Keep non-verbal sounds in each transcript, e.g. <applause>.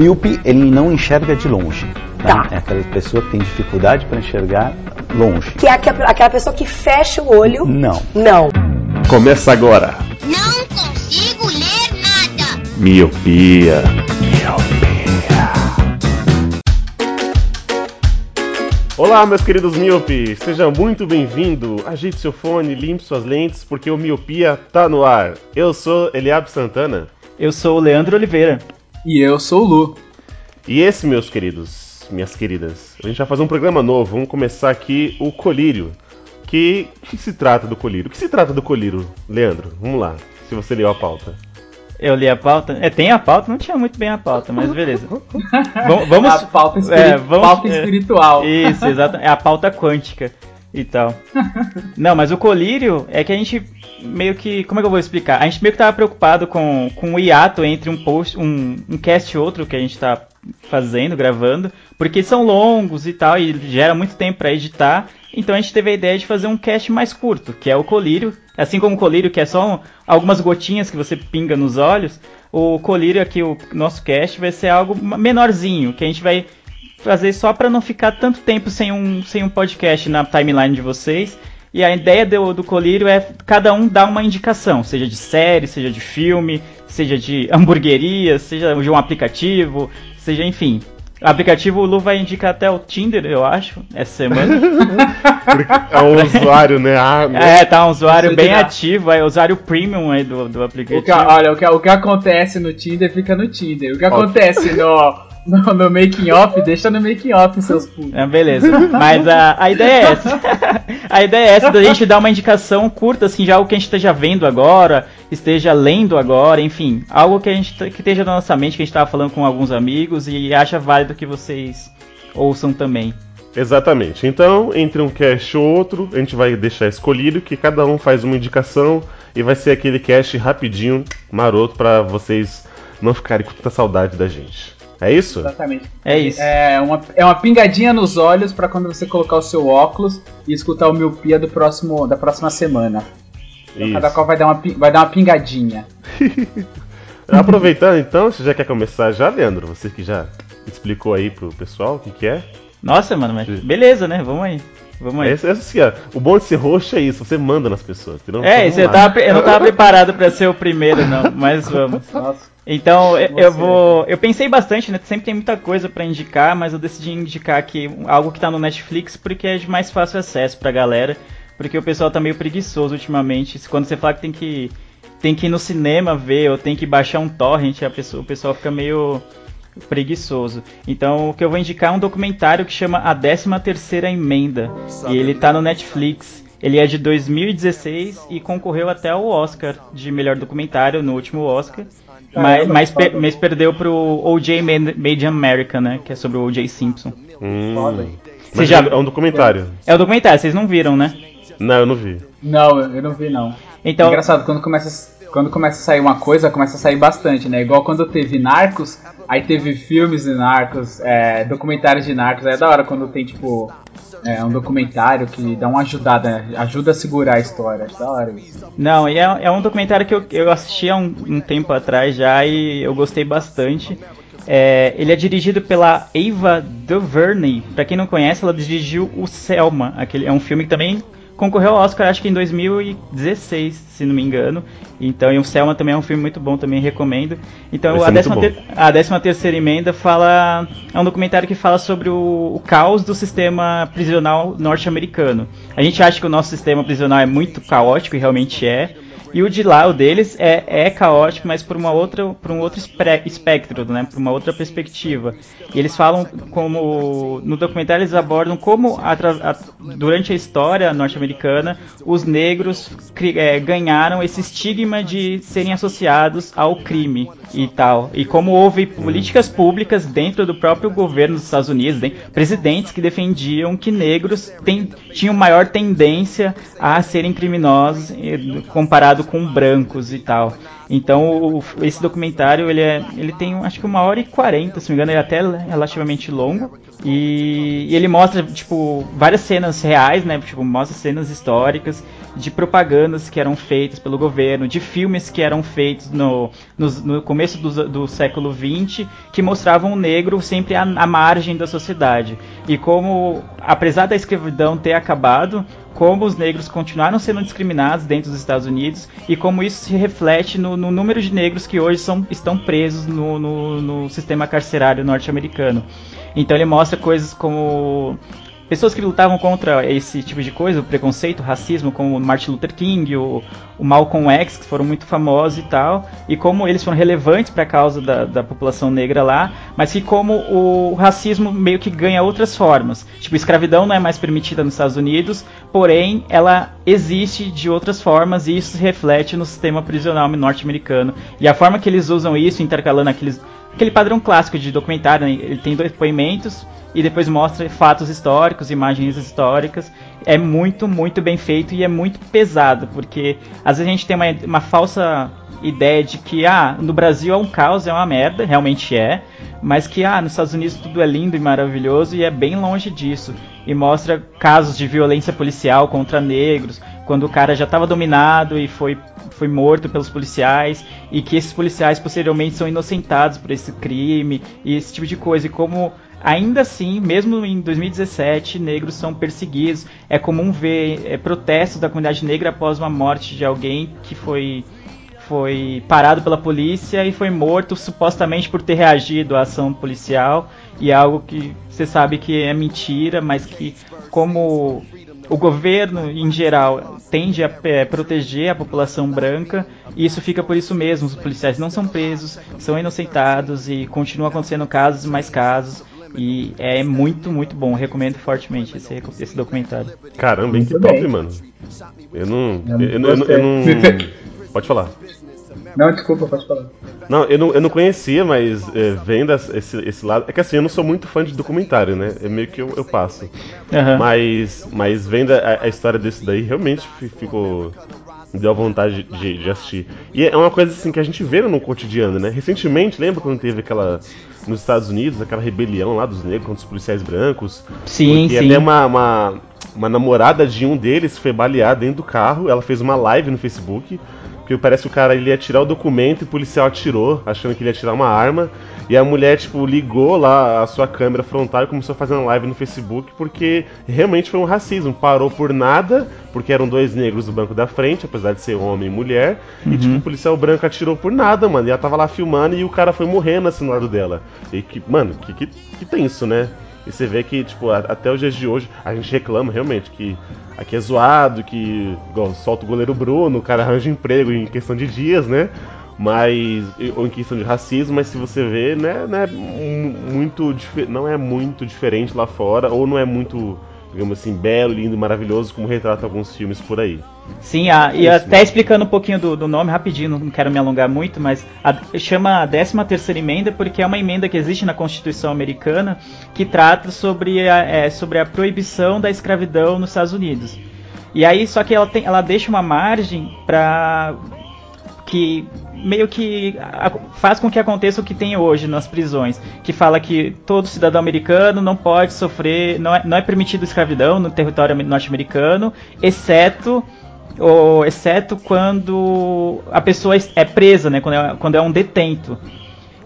míope, ele não enxerga de longe. Tá? É aquela pessoa que tem dificuldade para enxergar longe. Que é aquela pessoa que fecha o olho. Não. Não. Começa agora. Não consigo ler nada. Miopia. Olá, meus queridos miopes! Seja muito bem-vindo! Ajeite seu fone, limpe suas lentes, porque o Miopia tá no ar. Eu sou Eliab Santana. Eu sou o Leandro Oliveira. E eu sou o Lu. E esse, meus queridos, minhas queridas, a gente vai fazer um programa novo. Vamos começar aqui o Colírio. Que, que se trata do Colírio? O que se trata do Colírio, Leandro? Vamos lá, se você leu a pauta. Eu li a pauta. É, tem a pauta? Não tinha muito bem a pauta, mas beleza. <laughs> vamos, vamos, a pauta, espiri é, vamos, pauta espiritual. É, isso, exato. É a pauta quântica e tal. <laughs> Não, mas o colírio é que a gente meio que. Como é que eu vou explicar? A gente meio que tava preocupado com, com o hiato entre um post, um, um cast e outro que a gente tá fazendo, gravando, porque são longos e tal, e gera muito tempo para editar. Então a gente teve a ideia de fazer um cast mais curto, que é o colírio. Assim como o colírio, que é só um, algumas gotinhas que você pinga nos olhos, o colírio aqui, o nosso cast, vai ser algo menorzinho, que a gente vai fazer só para não ficar tanto tempo sem um, sem um podcast na timeline de vocês. E a ideia do, do colírio é cada um dar uma indicação, seja de série, seja de filme, seja de <laughs> hamburgueria, seja de um aplicativo, seja enfim. O aplicativo o Lu vai indicar até o Tinder, eu acho, essa semana. <laughs> é um usuário, né? Ah? <laughs> É, tá um usuário bem ativo, é o usuário premium aí do, do aplicativo. O que, olha, o que, o que acontece no Tinder fica no Tinder. O que acontece no <laughs> no, no making off, deixa no making off seus putos. É, beleza. Mas a, a ideia é essa. <laughs> a ideia é essa da gente dar uma indicação curta, assim, já algo que a gente esteja vendo agora, esteja lendo agora, enfim, algo que a gente que esteja na nossa mente, que a gente estava falando com alguns amigos e acha válido que vocês ouçam também. Exatamente. Então, entre um cast ou outro, a gente vai deixar escolhido que cada um faz uma indicação e vai ser aquele cast rapidinho, maroto, para vocês não ficarem com tanta saudade da gente. É isso? Exatamente. É isso. É uma, é uma pingadinha nos olhos para quando você colocar o seu óculos e escutar o miopia do próximo, da próxima semana. Então, cada qual vai dar uma, vai dar uma pingadinha. <laughs> Aproveitando então, você já quer começar já, Leandro? Você que já explicou aí pro pessoal o que, que é? Nossa, mano, mas beleza, né? Vamos aí. Vamos aí. Esse, esse, assim, ó, o bom de ser roxo é isso, você manda nas pessoas. Entendeu? É, então, eu, tava, eu não tava preparado para ser o primeiro, não, mas vamos. <laughs> Nossa. Então eu, eu vou. Eu pensei bastante, né? Sempre tem muita coisa para indicar, mas eu decidi indicar aqui algo que tá no Netflix porque é de mais fácil acesso pra galera. Porque o pessoal tá meio preguiçoso ultimamente. Quando você fala que tem que. Tem que ir no cinema ver ou tem que baixar um torrent, a pessoa, o pessoal fica meio preguiçoso. Então, o que eu vou indicar é um documentário que chama A 13 Terceira Emenda. E ele tá no Netflix. Ele é de 2016 e concorreu até ao Oscar de melhor documentário no último Oscar. Mas, mas, per, mas, perdeu pro O.J. Made in America, né? Que é sobre o O.J. Simpson. Hum. Mas já... é um documentário. É o um documentário, vocês não viram, né? Não, eu não vi. Não, eu não vi não. Então... Engraçado, quando começa, quando começa a sair uma coisa, começa a sair bastante, né? Igual quando teve Narcos, aí teve filmes de Narcos, é, documentários de Narcos, é da hora quando tem, tipo, é um documentário que dá uma ajudada, ajuda a segurar a história. Da hora isso. Não, e é, é um documentário que eu, eu assisti há um, um tempo atrás já e eu gostei bastante. É, ele é dirigido pela Ava DuVernay. Para quem não conhece, ela dirigiu o Selma. Aquele, é um filme que também concorreu ao Oscar, acho que em 2016, se não me engano. Então, e o Selma também é um filme muito bom, também recomendo. Então, a décima, ter, a décima terceira emenda fala. É um documentário que fala sobre o, o caos do sistema prisional norte-americano. A gente acha que o nosso sistema prisional é muito caótico, e realmente é. E o de lá, o deles, é, é caótico, mas por uma outra, por um outro espectro, né? Por uma outra perspectiva. E eles falam como no documentário eles abordam como a, a, durante a história norte-americana os negros é, ganharam esse estigma de serem associados ao crime e tal. E como houve políticas públicas dentro do próprio governo dos Estados Unidos, né? presidentes que defendiam que negros tem, tinham maior tendência a serem criminosos comparado comparado com brancos e tal. Então o, esse documentário ele, é, ele tem acho que uma hora e quarenta, se não me engano, ele é até relativamente longo. E, e, ele mostra tipo várias cenas reais, né? Tipo, mostra cenas históricas de propagandas que eram feitas pelo governo, de filmes que eram feitos no, no, no começo do, do, século XX, que mostravam o negro sempre à, à margem da sociedade. E como, apesar da escravidão ter acabado, como os negros continuaram sendo discriminados dentro dos Estados Unidos e como isso se reflete no, no número de negros que hoje são, estão presos no, no, no sistema carcerário norte-americano. Então ele mostra coisas como pessoas que lutavam contra esse tipo de coisa, o preconceito, o racismo, como o Martin Luther King, o, o Malcolm X, que foram muito famosos e tal, e como eles foram relevantes para a causa da, da, população negra lá, mas que como o racismo meio que ganha outras formas. Tipo, escravidão não é mais permitida nos Estados Unidos, porém ela existe de outras formas e isso se reflete no sistema prisional norte-americano. E a forma que eles usam isso, intercalando aqueles aquele padrão clássico de documentário, né? ele tem depoimentos e depois mostra fatos históricos, imagens históricas. É muito, muito bem feito e é muito pesado, porque às vezes a gente tem uma, uma falsa ideia de que ah, no Brasil é um caos, é uma merda, realmente é, mas que ah, nos Estados Unidos tudo é lindo e maravilhoso e é bem longe disso. E mostra casos de violência policial contra negros, quando o cara já estava dominado e foi, foi morto pelos policiais, e que esses policiais posteriormente são inocentados por esse crime, e esse tipo de coisa. E como ainda assim, mesmo em 2017, negros são perseguidos. É comum ver é, protestos da comunidade negra após uma morte de alguém que foi foi parado pela polícia e foi morto supostamente por ter reagido à ação policial e é algo que você sabe que é mentira, mas que como o governo em geral tende a é, proteger a população branca e isso fica por isso mesmo. Os policiais não são presos, são inocentados e continuam acontecendo casos e mais casos. E é muito, muito bom. recomendo fortemente esse, esse documentário. Caramba, hein, que top, mano. Eu não. Eu, eu, eu, eu não. Pode falar. Não, desculpa, pode falar. Não, eu não, eu não conhecia, mas é, vendo esse, esse lado. É que assim, eu não sou muito fã de documentário, né? É meio que eu, eu passo. Uhum. Mas, mas vendo a, a, história desse daí, realmente ficou. Me deu a vontade de, de, assistir. E é uma coisa assim que a gente vê no cotidiano, né? Recentemente, lembra quando teve aquela. Nos Estados Unidos, aquela rebelião lá dos negros contra os policiais brancos? Sim, sim. até uma, uma, uma namorada de um deles foi baleada dentro do carro. Ela fez uma live no Facebook que parece que o cara ele ia tirar o documento e o policial atirou, achando que ele ia tirar uma arma. E a mulher, tipo, ligou lá a sua câmera frontal e começou a fazer uma live no Facebook porque realmente foi um racismo. Parou por nada, porque eram dois negros do banco da frente, apesar de ser homem e mulher. Uhum. E, tipo, o policial branco atirou por nada, mano. E ela tava lá filmando e o cara foi morrendo assim no lado dela. E que, mano, que, que, que tenso, né? E você vê que, tipo, até os dias de hoje, a gente reclama realmente que aqui é zoado, que igual, solta o goleiro Bruno, o cara arranja emprego em questão de dias, né? Mas. Ou em questão de racismo, mas se você vê, né, né muito não é muito diferente lá fora, ou não é muito digamos assim, belo, lindo, maravilhoso, como retrata alguns filmes por aí. Sim, a, e até explicando um pouquinho do, do, nome rapidinho, não quero me alongar muito, mas a, chama a 13 terceira emenda porque é uma emenda que existe na Constituição americana que trata sobre a, é, sobre a proibição da escravidão nos Estados Unidos. E aí, só que ela, tem, ela deixa uma margem para que meio que faz com que aconteça o que tem hoje nas prisões, que fala que todo cidadão americano não pode sofrer, não é, não é permitido escravidão no território norte-americano, exceto ou, exceto quando a pessoa é presa, né, quando é, quando é um detento.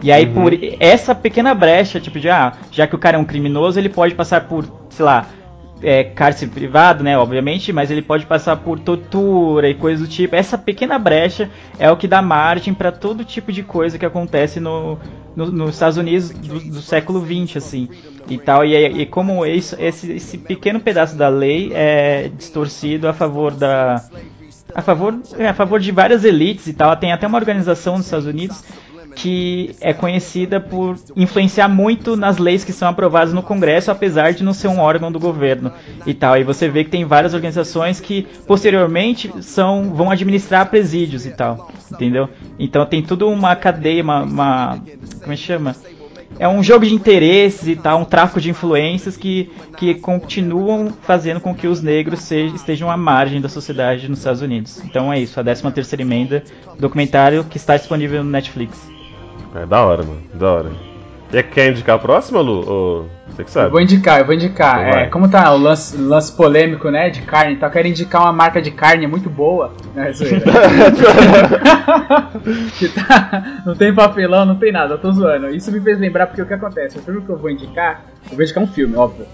E aí, uhum. por essa pequena brecha, tipo de, ah, já que o cara é um criminoso, ele pode passar por, sei lá, é, cárcere privado, né, obviamente, mas ele pode passar por tortura e coisas do tipo. Essa pequena brecha é o que dá margem para todo tipo de coisa que acontece no, no nos Estados Unidos do, do, século XX, assim, e tal. E, e como isso, esse, esse pequeno pedaço da lei é distorcido a favor da a favor, é, a favor de várias elites e tal. Tem até uma organização nos Estados Unidos que é conhecida por influenciar muito nas leis que são aprovadas no Congresso, apesar de não ser um órgão do governo e tal. E você vê que tem várias organizações que posteriormente são vão administrar presídios e tal, entendeu? Então tem tudo uma cadeia, uma, uma como é que chama? é um jogo de interesses e tal, um tráfico de influências que, que continuam fazendo com que os negros sejam, estejam à margem da sociedade nos Estados Unidos. Então é isso, a 13 terceira emenda, documentário que está disponível no Netflix. É da hora, mano, da hora. E quer indicar a próxima, Lu? Ou você que sabe? Eu vou indicar, eu vou indicar. Então é, como tá o lance, lance, polêmico, né, de carne, então eu quero indicar uma marca de carne muito boa. Né, <laughs> <laughs> tá, não tem papelão, não tem nada, eu tô zoando. Isso me fez lembrar porque o que acontece? O filme que eu vou indicar, eu vou indicar um filme, óbvio.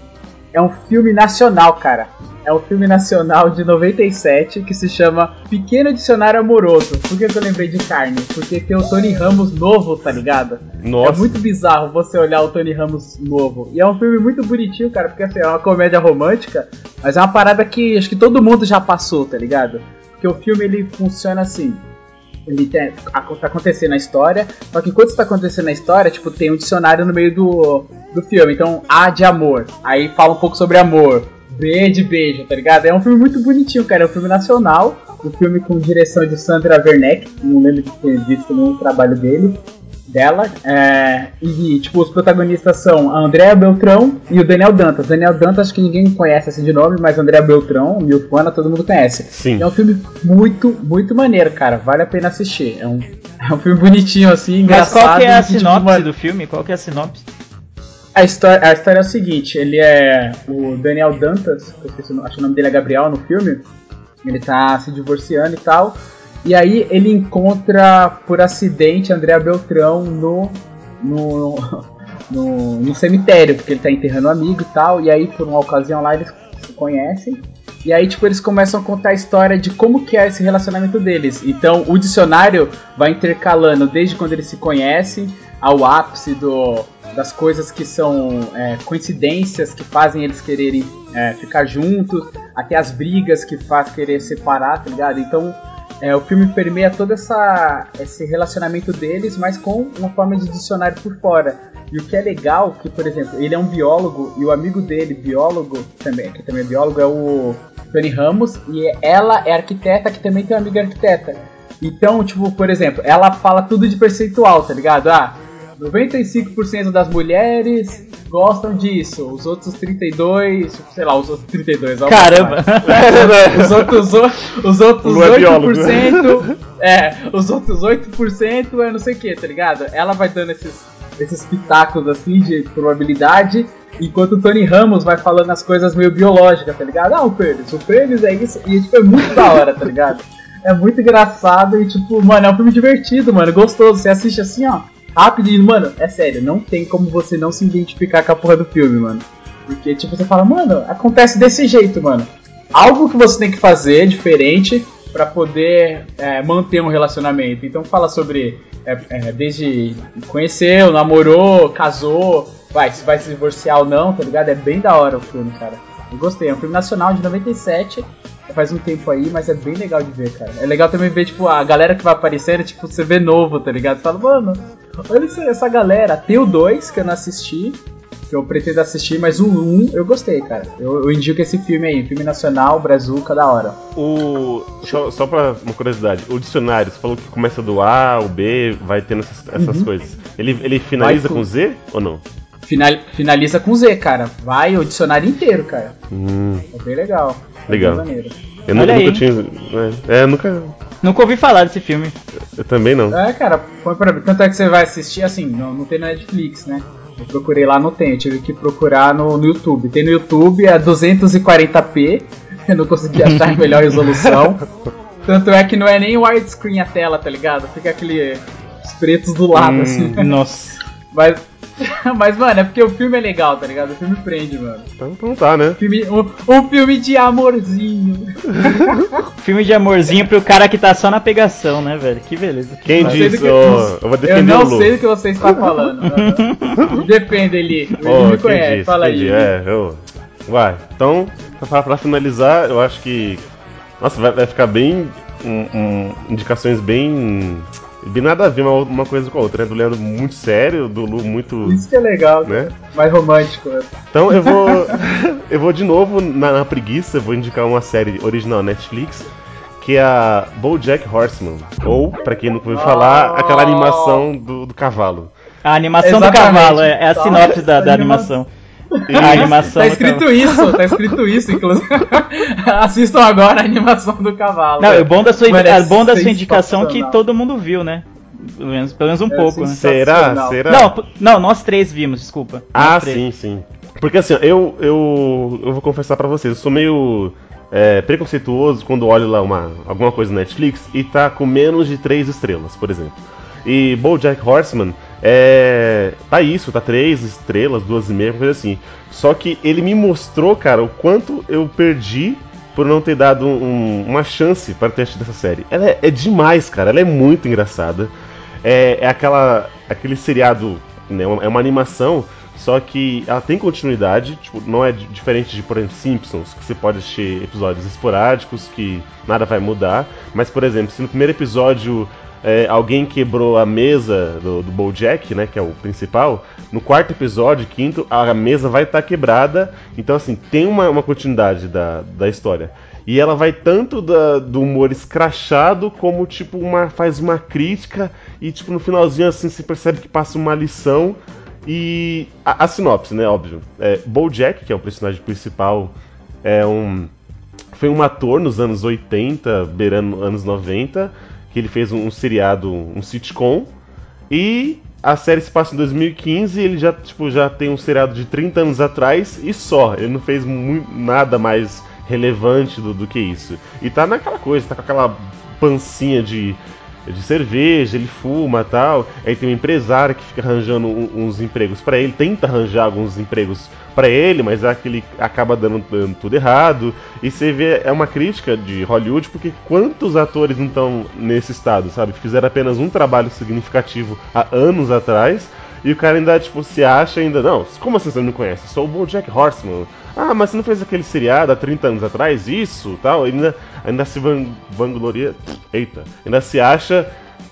É um filme nacional, cara é um filme nacional de 97 que se chama Pequeno Dicionário Amoroso. Por que eu lembrei de carne? Porque tem o Tony Ramos novo, tá ligado? Nossa. É muito bizarro você olhar o Tony Ramos novo. E é um filme muito bonitinho, cara, porque assim, é uma comédia romântica, mas é uma parada que acho que todo mundo já passou, tá ligado? Porque o filme ele funciona assim ele tá acontecendo a história, só que enquanto está acontecendo a história, tipo, tem um dicionário no meio do, do filme. Então, A de amor, aí fala um pouco sobre amor. B de beijo, tá ligado? É um filme muito bonitinho, cara. É um filme nacional. Um filme com direção de Sandra Werneck. Não lembro de ter visto nenhum trabalho dele. Dela. É, e, tipo, os protagonistas são a Andréa Beltrão e o Daniel Dantas. Daniel Dantas, acho que ninguém conhece assim de nome, mas Andréa Beltrão, Milfana, todo mundo conhece. Sim. É um filme muito, muito maneiro, cara. Vale a pena assistir. É um, <laughs> é um filme bonitinho, assim, engraçado. Mas qual que é a sinopse tipo, do filme? Qual que é a sinopse? A história, a história é o seguinte, ele é o Daniel Dantas, eu esqueci, acho que o nome dele é Gabriel no filme, ele tá se divorciando e tal, e aí ele encontra por acidente Andréa Beltrão no, no, no, no, cemitério, porque ele tá enterrando um amigo e tal, e aí por uma ocasião lá eles se conhecem, e aí, tipo, eles começam a contar a história de como que é esse relacionamento deles. Então, o dicionário vai intercalando desde quando eles se conhecem ao ápice do, das coisas que são é, coincidências que fazem eles quererem é, ficar juntos, até as brigas que faz querer separar, tá ligado? Então é, o filme permeia todo essa, esse relacionamento deles, mas com uma forma de dicionário por fora. E o que é legal, que por exemplo, ele é um biólogo e o amigo dele, biólogo, também, que também é biólogo, é o Tony Ramos, e ela é arquiteta, que também tem uma amiga arquiteta. Então, tipo, por exemplo, ela fala tudo de percentual, tá ligado? Ah, 95% das mulheres gostam disso, os outros 32, sei lá, os outros 32, Caramba! <laughs> os outros, os outros 8%, é, é, os outros 8% é não sei o que, tá ligado? Ela vai dando esses, esses pitacos assim de probabilidade, enquanto o Tony Ramos vai falando as coisas meio biológicas, tá ligado? Ah, o pênis, o pênis é isso, e tipo, é muito da hora, tá ligado? É muito engraçado e, tipo, mano, é um filme divertido, mano, gostoso. Você assiste assim, ó, e, mano, é sério, não tem como você não se identificar com a porra do filme, mano. Porque, tipo, você fala, mano, acontece desse jeito, mano. Algo que você tem que fazer diferente para poder é, manter um relacionamento. Então fala sobre é, é, desde conheceu, namorou, casou, vai, se vai se divorciar ou não, tá ligado? É bem da hora o filme, cara. Eu gostei, é um filme nacional de 97, faz um tempo aí, mas é bem legal de ver, cara. É legal também ver, tipo, a galera que vai aparecendo, tipo, você vê novo, tá ligado? Você fala, mano, olha essa galera. Tem o 2 que eu não assisti, que eu pretendo assistir, mas o 1 um, eu gostei, cara. Eu, eu, indico esse filme aí, filme nacional, Brazuca, da hora. O. Só, só pra uma curiosidade, o dicionário, você falou que começa do A, o B, vai tendo essas, essas uhum. coisas. Ele, ele finaliza com... com Z ou não? Final, finaliza com Z, cara. Vai o dicionário inteiro, cara. Hum. É bem legal. É legal. Eu nunca, nunca tinha. Né? É, nunca. Nunca ouvi falar desse filme. Eu também não. É, cara, põe pra mim. Tanto é que você vai assistir assim, não, não tem na Netflix, né? Eu procurei lá, não tem. Eu tive que procurar no, no YouTube. Tem no YouTube a 240p. <laughs> Eu não consegui achar em melhor resolução. <laughs> Tanto é que não é nem widescreen a tela, tá ligado? Fica aquele. Os pretos do lado, hum, assim. Nossa. Mas <laughs> Mas, mano, é porque o filme é legal, tá ligado? O filme prende, mano. Então, então tá, né? Filme, um, um filme de amorzinho. <laughs> filme de amorzinho pro cara que tá só na pegação, né, velho? Que beleza. Quem disse? Que, oh, eu vou defender Eu não sei do que você está falando. Me <laughs> defenda, Eli. Ele oh, me conhece. Disse, Fala aí. É, eu... Vai. Então, pra, pra finalizar, eu acho que. Nossa, vai, vai ficar bem. Um, um, indicações bem Bem nada a ver uma, uma coisa com a outra, né? Do Leandro muito sério, do Lu muito. Isso que é legal, né? Mais romântico, né? Então eu vou. <laughs> eu vou de novo na, na preguiça, vou indicar uma série original Netflix, que é a Bojack Horseman. Ou, para quem nunca ouviu falar, aquela animação do, do cavalo. A animação do cavalo, é, é a sinopse da, da animação. A animação tá escrito isso, tá escrito isso, inclusive. <laughs> Assistam agora a animação do cavalo. Não, o bom da sua, é bom da sua indicação é que todo mundo viu, né? Pelo menos, pelo menos um é pouco, né? Será? Será? Não, não, nós três vimos, desculpa. Ah, sim, sim. Porque assim, eu, eu, eu vou confessar para vocês, eu sou meio é, preconceituoso quando olho lá uma, alguma coisa no Netflix e tá com menos de 3 estrelas, por exemplo. E BoJack Horseman é, tá isso, tá 3 estrelas, duas e meia, coisa assim. Só que ele me mostrou, cara, o quanto eu perdi por não ter dado um, uma chance para ter assistido essa série. Ela é, é, demais, cara, ela é muito engraçada. É, é aquela, aquele seriado, né, é uma animação só que ela tem continuidade, tipo, não é diferente de, por exemplo, Simpsons, que você pode assistir episódios esporádicos que nada vai mudar. Mas, por exemplo, se no primeiro episódio é, alguém quebrou a mesa do, do Bojack, né, que é o principal, no quarto episódio, quinto, a mesa vai estar tá quebrada. Então, assim, tem uma, uma continuidade da, da história. E ela vai tanto da, do humor escrachado como tipo uma faz uma crítica e tipo no finalzinho assim se percebe que passa uma lição e a, a sinopse, né, óbvio. É, Bojack, que é o personagem principal, é um foi um ator nos anos 80, beirando anos 90, que ele fez um, um seriado, um sitcom, e a série se passa em 2015 e ele já, tipo, já tem um seriado de 30 anos atrás e só. Ele não fez muito, nada mais relevante do, do que isso. E tá naquela coisa, tá com aquela pancinha de de cerveja, ele fuma tal. Aí tem um empresário que fica arranjando uns empregos para ele, tenta arranjar alguns empregos para ele, mas é aquele acaba dando, dando, tudo errado. E você vê, é uma crítica de Hollywood, porque quantos atores não estão nesse estado, sabe? Fizeram apenas um trabalho significativo há anos atrás. E o cara ainda, tipo, se acha ainda. Não, como assim você não conhece? Sou o Bojack Horseman. Ah, mas você não fez aquele seriado há 30 anos atrás? Isso, tal. Ainda, ainda se van, vangloria. Eita. Ainda se acha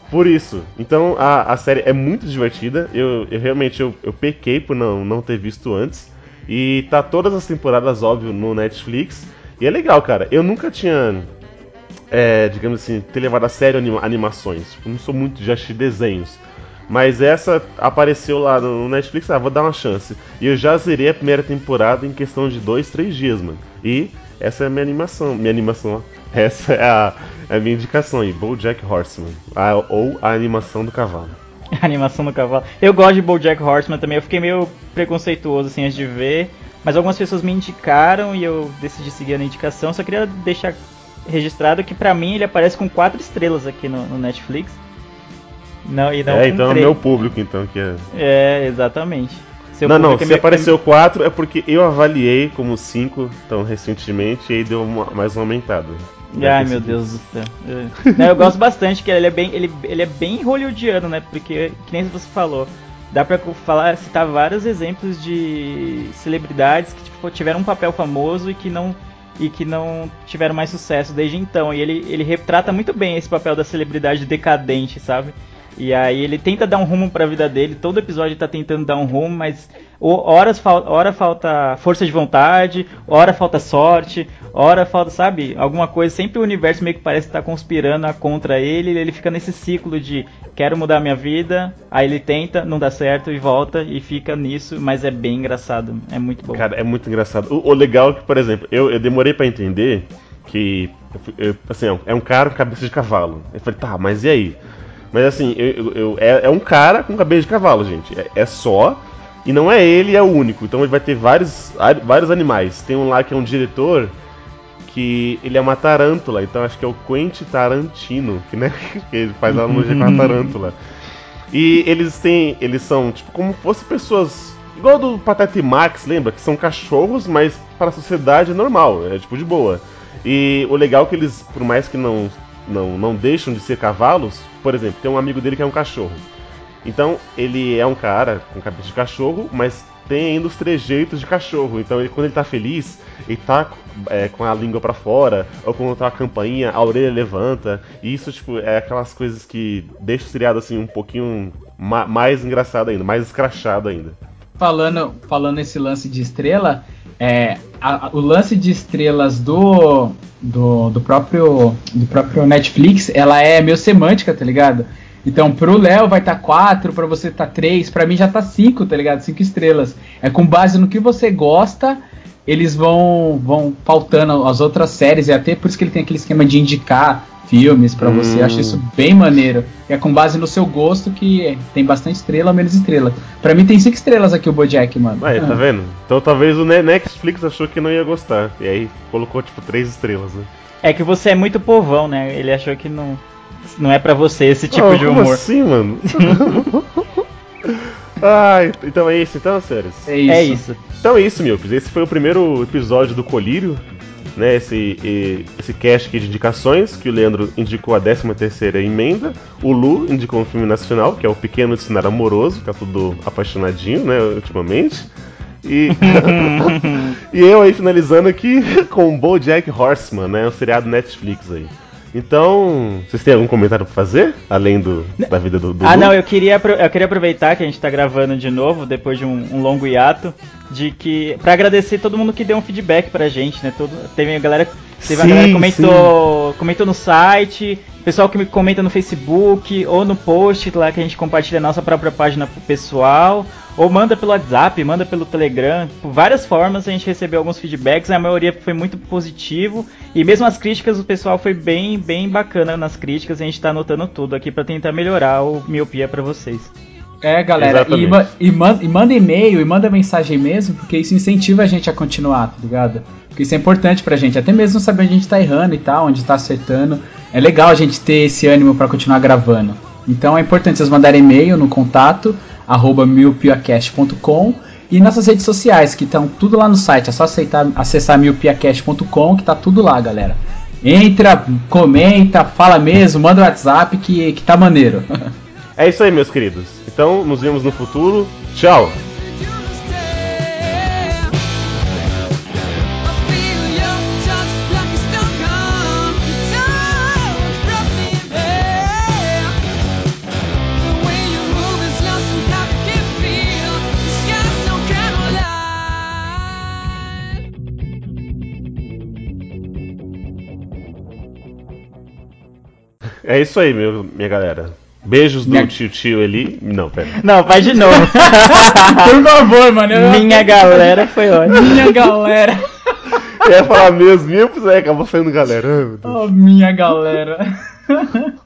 por isso. Então a, a série é muito divertida. Eu, eu realmente eu, eu pequei por não, não ter visto antes. E tá todas as temporadas, óbvio, no Netflix. E é legal, cara. Eu nunca tinha, é, digamos assim, ter levado a sério anima animações. Eu não sou muito de assistir desenhos. Mas essa apareceu lá no Netflix, ah, vou dar uma chance. E eu já zerei a primeira temporada em questão de dois, três dias, mano. E essa é a minha animação. Minha animação, essa é a, é a minha indicação aí, BoJack Horseman. A, ou a animação do cavalo. <laughs> A animação do cavalo. Eu gosto de BoJack Horseman também. Eu fiquei meio preconceituoso assim antes de ver, mas algumas pessoas me indicaram e eu decidi seguir a indicação. Só queria deixar registrado que para mim ele aparece com quatro estrelas aqui no, no Netflix. Não, e não é, então é o meu público, então, que é. É, exatamente. Seu não, não, se apareceu 4 é porque eu avaliei como 5 tão recentemente e aí deu uma, mais uma aumentada. Ai meu Deus do céu. Eu, não, eu gosto bastante que ele é bem. Ele, ele é bem hollywoodiano, né? Porque, que nem você falou, dá pra falar, citar vários exemplos de celebridades que tipo, tiveram um papel famoso e que não. E que não tiveram mais sucesso desde então. E ele, ele retrata muito bem esse papel da celebridade decadente, sabe? E aí ele tenta dar um rumo para a vida dele, todo episódio tá tentando dar um rumo, mas horas hora falta força de vontade, hora falta sorte, hora falta, sabe, alguma coisa, sempre o universo meio que parece estar tá conspirando contra ele, ele fica nesse ciclo de quero mudar minha vida, aí ele tenta, não dá certo e volta e fica nisso, mas é bem engraçado, é muito bom. Cara, é muito engraçado. O, o legal é que, por exemplo, eu, eu demorei para entender que, eu, assim, é um cara com cabeça de cavalo. Eu falei, tá, mas e aí? Mas assim, eu, eu, é, é, um cara com cabeça de cavalo, gente. É, é, só. E não é ele, é o único. Então ele vai ter vários, vários animais. Tem um lá que é um diretor que ele é uma tarântula. Então acho que é o Quentin Tarantino, que, né, <laughs> ele faz a analogia com a tarântula. E eles têm. Eles são, tipo, como fossem pessoas. Igual do Patete Max, lembra? Que são cachorros, mas para a sociedade é normal, é tipo de boa. E o legal é que eles, por mais que não não, não deixam de ser cavalos, por exemplo, tem um amigo dele que é um cachorro. Então, ele é um cara com cabeça de cachorro, mas tem ainda os trejeitos de cachorro. Então, ele, quando ele tá feliz, ele tá é, com a língua para fora, ou quando tá a campainha, a orelha levanta. E isso, tipo, é aquelas coisas que deixa o seriado, assim, um pouquinho ma mais engraçado ainda, mais escrachado ainda. Falando, falando esse lance de estrela, é, a, o lance de estrelas do, do, do, próprio, do próprio Netflix, ela é meio semântica, tá ligado? Então, pro Léo vai estar tá 4, pra você tá 3, pra mim já tá 5, tá ligado? 5 estrelas. É com base no que você gosta, eles vão vão pautando as outras séries, e até por isso que ele tem aquele esquema de indicar filmes para hum. você. Eu acho isso bem maneiro. É com base no seu gosto que tem bastante estrela ou menos estrela. Para mim tem 5 estrelas aqui o Bojack, mano. Aí, tá vendo? Então talvez o Netflix achou que não ia gostar. E aí colocou tipo 3 estrelas, né? É que você é muito povão, né? Ele achou que não não é para você esse tipo oh, de humor. Como assim, mano? <laughs> <laughs> Ai, então é isso, então, sério. É isso. É isso. Então é isso, Milpes. Esse foi o primeiro episódio do Colírio, né? Esse, esse cast aqui de indicações, que o Leandro indicou a 13 terceira emenda. O Lu indicou um filme nacional, que é o Pequeno Dicionário Amoroso, tá tudo apaixonadinho, né, ultimamente. E, <laughs> e eu aí finalizando aqui <laughs> com o BoJack Horseman, né? Um seriado Netflix aí. Então, vocês têm algum comentário pra fazer? Além do, da vida do, do Ah, Lu? não, eu queria, eu queria aproveitar que a gente tá gravando de novo, depois de um, um longo hiato, de que. para agradecer todo mundo que deu um feedback pra gente, né? Todo, teve a galera. Teve sim, a galera comentou, comentou no site, pessoal que me comenta no Facebook, ou no post lá que a gente compartilha a nossa própria página pro pessoal. Ou manda pelo WhatsApp, manda pelo Telegram. Por várias formas a gente recebeu alguns feedbacks, a maioria foi muito positivo. E mesmo as críticas, o pessoal foi bem, bem bacana nas críticas. A gente tá anotando tudo aqui para tentar melhorar o miopia para vocês. É, galera, e, e, manda, e manda e-mail e manda mensagem mesmo, porque isso incentiva a gente a continuar, tá ligado? Porque isso é importante pra gente, até mesmo saber onde a gente tá errando e tal, onde tá acertando. É legal a gente ter esse ânimo para continuar gravando. Então é importante vocês mandarem e-mail no contato arroba miopiacast.com e nossas redes sociais, que estão tudo lá no site. É só aceitar, acessar miopiacast.com que tá tudo lá, galera. Entra, comenta, fala mesmo, manda o WhatsApp que, que tá maneiro. <laughs> é isso aí, meus queridos. Então, nos vemos no futuro. Tchau! É isso aí, meu, minha galera. Beijos do minha... tio tio ali. Não, pera. Não, faz de novo. <laughs> Por favor, mano. Minha galera foi ótimo. Minha galera. Eu ia falar mesmo, é, acabou saindo galera. Oh, minha galera. <laughs>